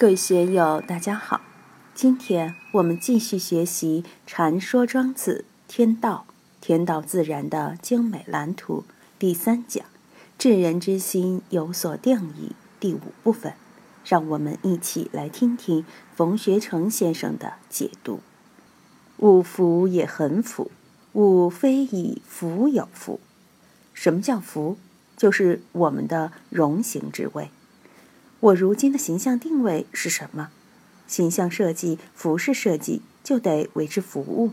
各位学友，大家好。今天我们继续学习《禅说庄子天道天道自然的精美蓝图》第三讲“治人之心有所定义”第五部分。让我们一起来听听冯学成先生的解读：“吾福也很福，吾非以福有福。什么叫福？就是我们的容形之位。”我如今的形象定位是什么？形象设计、服饰设计就得为之服务。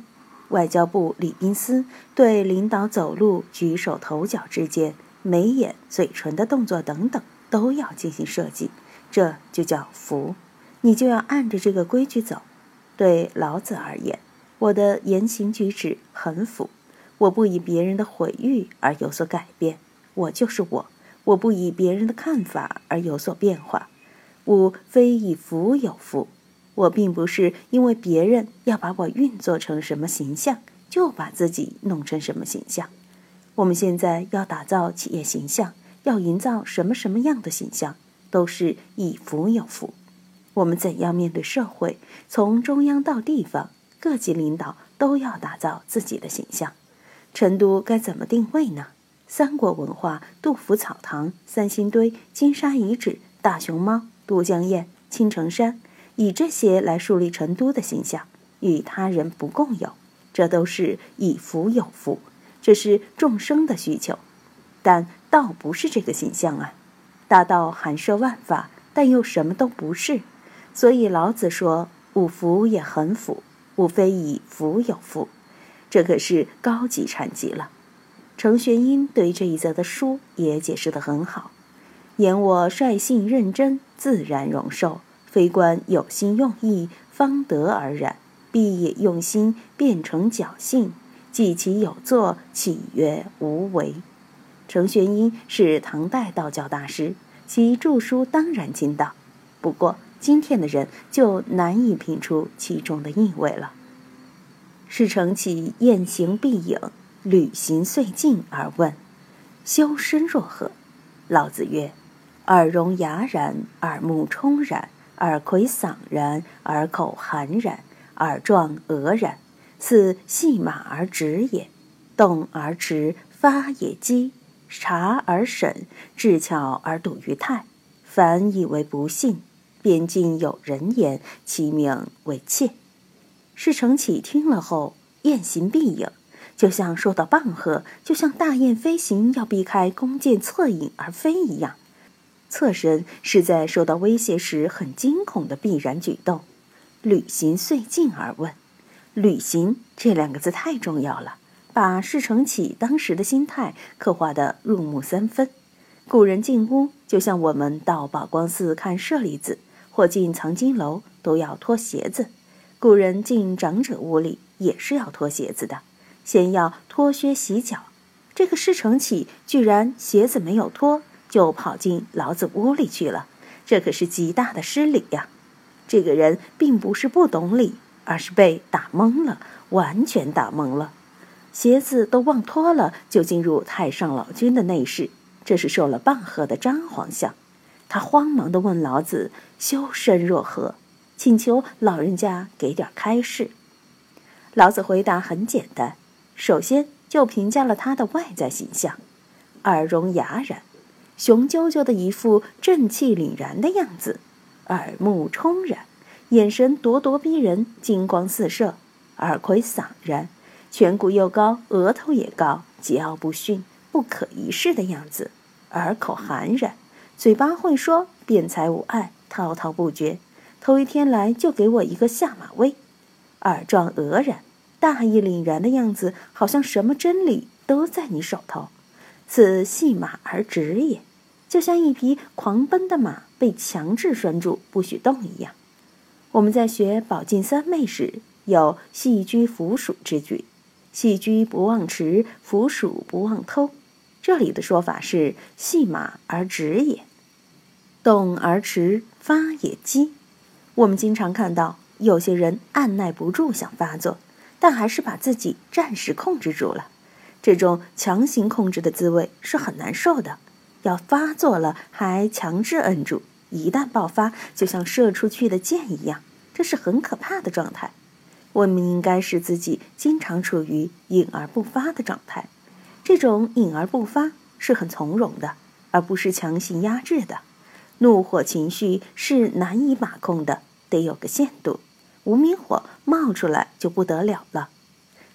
外交部礼宾司对领导走路、举手投脚之间、眉眼、嘴唇的动作等等都要进行设计，这就叫服。你就要按着这个规矩走。对老子而言，我的言行举止很服，我不以别人的毁誉而有所改变，我就是我。我不以别人的看法而有所变化，吾非以福有福。我并不是因为别人要把我运作成什么形象，就把自己弄成什么形象。我们现在要打造企业形象，要营造什么什么样的形象，都是以福有福。我们怎样面对社会，从中央到地方，各级领导都要打造自己的形象。成都该怎么定位呢？三国文化、杜甫草堂、三星堆、金沙遗址、大熊猫、都江堰、青城山，以这些来树立成都的形象，与他人不共有，这都是以福有福，这是众生的需求。但道不是这个形象啊，大道含摄万法，但又什么都不是。所以老子说：“五福也很福，吾非以福有福。”这可是高级禅机了。程玄英对这一则的书也解释得很好：“言我率性认真，自然容受；非观有心用意，方得而然。必也用心，变成侥幸。既其有作，岂曰无为？”程玄英是唐代道教大师，其著书当然精道。不过今天的人就难以品出其中的意味了。是承启雁行必影。履行遂尽而问：“修身若何？”老子曰：“耳聋哑然，耳目充然，耳魁嗓然，耳口含然，耳壮额然，似系马而直也。动而驰，发也机，察而审，智巧而笃于泰。凡以为不信，边境有人言，其名为窃。”是承启听了后，宴行必影。就像受到棒喝，就像大雁飞行要避开弓箭侧影而飞一样，侧身是在受到威胁时很惊恐的必然举动。旅行遂进而问，旅行这两个字太重要了，把释承启当时的心态刻画得入木三分。古人进屋，就像我们到宝光寺看舍利子或进藏经楼都要脱鞋子，古人进长者屋里也是要脱鞋子的。先要脱靴洗脚，这个施承启居然鞋子没有脱，就跑进老子屋里去了，这可是极大的失礼呀！这个人并不是不懂礼，而是被打懵了，完全打懵了，鞋子都忘脱了，就进入太上老君的内室，这是受了棒喝的张皇相。他慌忙地问老子：“修身若何？”请求老人家给点开示。老子回答很简单。首先就评价了他的外在形象，耳聋哑然，雄赳赳的一副正气凛然的样子；耳目充然，眼神咄咄逼人，金光四射；耳魁嗓然，颧骨又高，额头也高，桀骜不驯，不可一世的样子；耳口含然，嘴巴会说，辩才无碍，滔滔不绝。头一天来就给我一个下马威；耳壮额然。大义凛然的样子，好像什么真理都在你手头。此系马而止也，就像一匹狂奔的马被强制拴住，不许动一样。我们在学宝镜三昧时，有戏居伏鼠之句：“戏居不忘驰，伏鼠不忘偷。”这里的说法是系马而止也，动而驰，发也激。我们经常看到有些人按耐不住想发作。但还是把自己暂时控制住了，这种强行控制的滋味是很难受的。要发作了还强制摁住，一旦爆发，就像射出去的箭一样，这是很可怕的状态。我们应该使自己经常处于隐而不发的状态，这种隐而不发是很从容的，而不是强行压制的。怒火情绪是难以把控的，得有个限度。无名火冒出来就不得了了。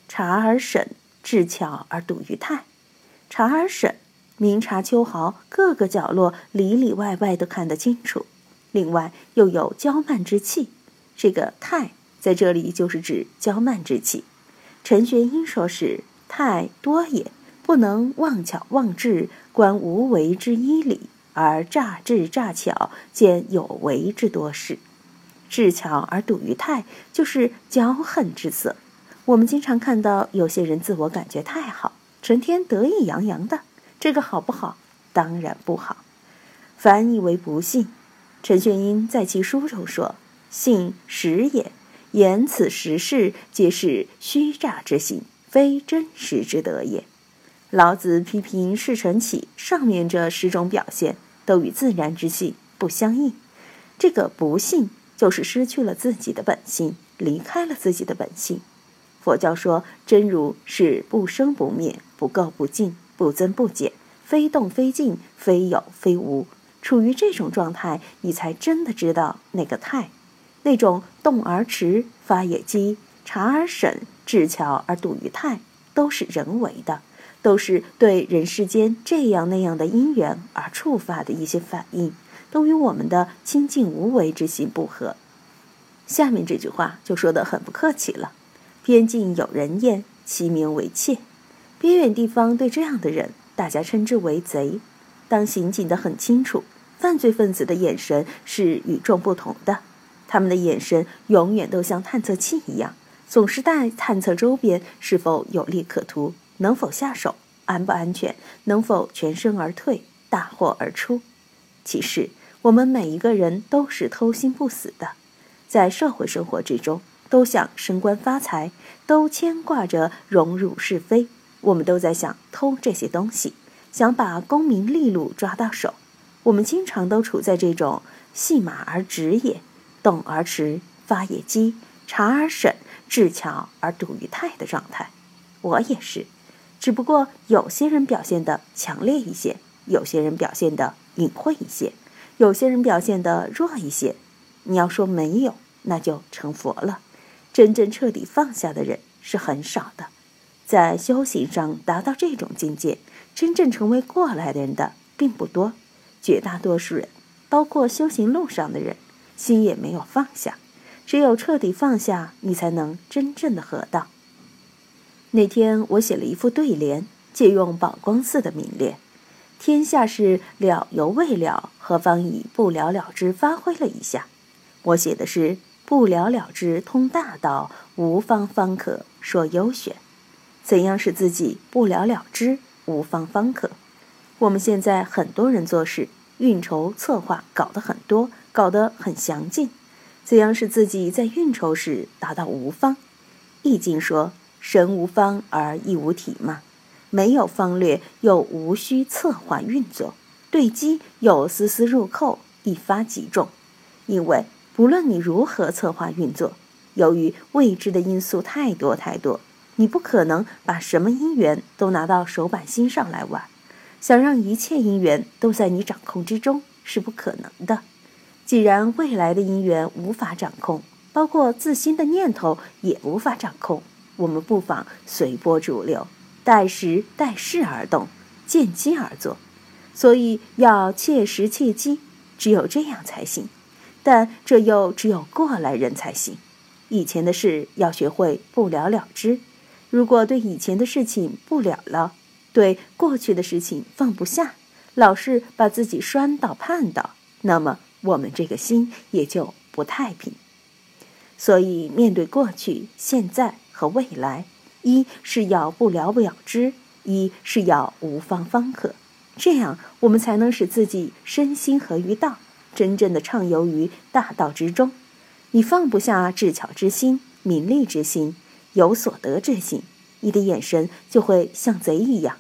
察而审，智巧而笃于态。察而审，明察秋毫，各个角落里里外外都看得清楚。另外又有娇慢之气，这个态。在这里就是指娇慢之气。陈玄英说是太多也，不能忘巧忘智，观无为之一理，而诈智诈巧，见有为之多事。智巧而笃于态，就是骄横之色。我们经常看到有些人自我感觉太好，成天得意洋洋的，这个好不好？当然不好。翻译为不信。陈玄英在其书中说：“信实也。”言此实事，皆是虚诈之信，非真实之德也。老子批评世成起上面这十种表现，都与自然之性不相应。这个不信，就是失去了自己的本性，离开了自己的本性。佛教说真如是不生不灭，不垢不净，不增不减，非动非静，非有非无。处于这种状态，你才真的知道那个态。那种动而迟，发也急，察而审，智巧而笃于态，都是人为的，都是对人世间这样那样的因缘而触发的一些反应，都与我们的清净无为之心不合。下面这句话就说得很不客气了：“边境有人厌，其名为窃。”边远地方对这样的人，大家称之为贼。当刑警的很清楚，犯罪分子的眼神是与众不同的。他们的眼神永远都像探测器一样，总是在探测周边是否有利可图，能否下手，安不安全，能否全身而退，大获而出。其实，我们每一个人都是偷心不死的，在社会生活之中，都想升官发财，都牵挂着荣辱是非。我们都在想偷这些东西，想把功名利禄抓到手。我们经常都处在这种戏马而直也。动而迟，发也急，察而审，智巧而笃于态的状态。我也是，只不过有些人表现的强烈一些，有些人表现的隐晦一些，有些人表现的弱一些。你要说没有，那就成佛了。真正彻底放下的人是很少的，在修行上达到这种境界，真正成为过来人的并不多。绝大多数人，包括修行路上的人。心也没有放下，只有彻底放下，你才能真正的合道。那天我写了一副对联，借用宝光寺的名联：“天下事了犹未了，何妨以不了了之发挥了一下。”我写的是“不了了之通大道，无方方可说优选”。怎样使自己不了了之，无方方可？我们现在很多人做事，运筹策划搞得很多。搞得很详尽，怎样使自己在运筹时达到无方？易经说：“神无方而亦无体嘛。”没有方略，又无需策划运作，对机又丝丝入扣，一发即中。因为不论你如何策划运作，由于未知的因素太多太多，你不可能把什么因缘都拿到手板心上来玩。想让一切因缘都在你掌控之中是不可能的。既然未来的因缘无法掌控，包括自心的念头也无法掌控，我们不妨随波逐流，待时待势而动，见机而作。所以要切实切机，只有这样才行。但这又只有过来人才行。以前的事要学会不了了之。如果对以前的事情不了了，对过去的事情放不下，老是把自己拴到绊倒，那么。我们这个心也就不太平，所以面对过去、现在和未来，一是要不了不了之，一是要无方方可，这样我们才能使自己身心合于道，真正的畅游于大道之中。你放不下智巧之心、名利之心、有所得之心，你的眼神就会像贼一样。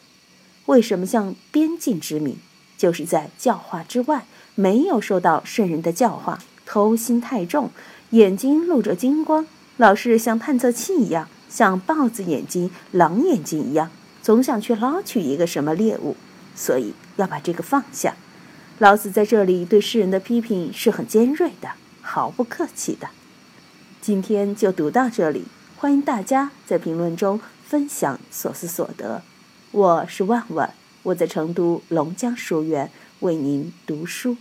为什么像边境之民，就是在教化之外。没有受到圣人的教化，偷心太重，眼睛露着金光，老是像探测器一样，像豹子眼睛、狼眼睛一样，总想去捞取一个什么猎物，所以要把这个放下。老子在这里对世人的批评是很尖锐的，毫不客气的。今天就读到这里，欢迎大家在评论中分享所思所得。我是万万，我在成都龙江书院为您读书。